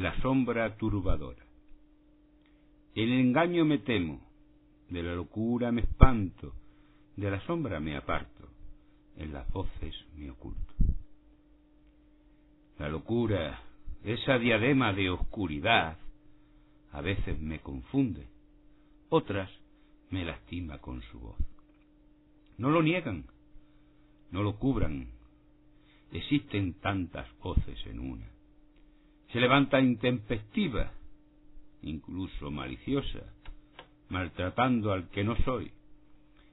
la sombra turbadora. El engaño me temo, de la locura me espanto, de la sombra me aparto, en las voces me oculto. La locura, esa diadema de oscuridad, a veces me confunde, otras me lastima con su voz. No lo niegan, no lo cubran, existen tantas voces en una. Se levanta intempestiva, incluso maliciosa, maltratando al que no soy,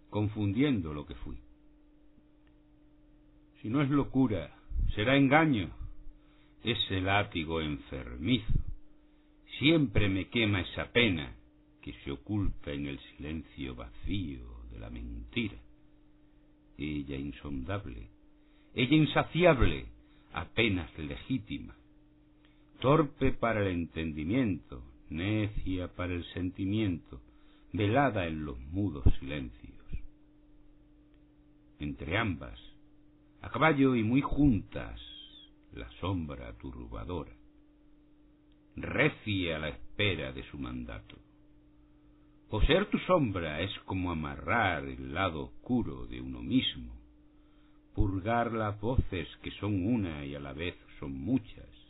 confundiendo lo que fui. Si no es locura, será engaño, ese látigo enfermizo. Siempre me quema esa pena que se oculta en el silencio vacío de la mentira. Ella insondable, ella insaciable, apenas legítima, torpe para el entendimiento, necia para el sentimiento, velada en los mudos silencios. Entre ambas, a caballo y muy juntas, la sombra turbadora, recia la espera de su mandato. Poseer tu sombra es como amarrar el lado oscuro de uno mismo, purgar las voces que son una y a la vez son muchas,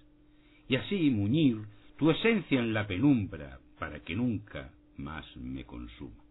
y así muñir tu esencia en la penumbra para que nunca más me consuma.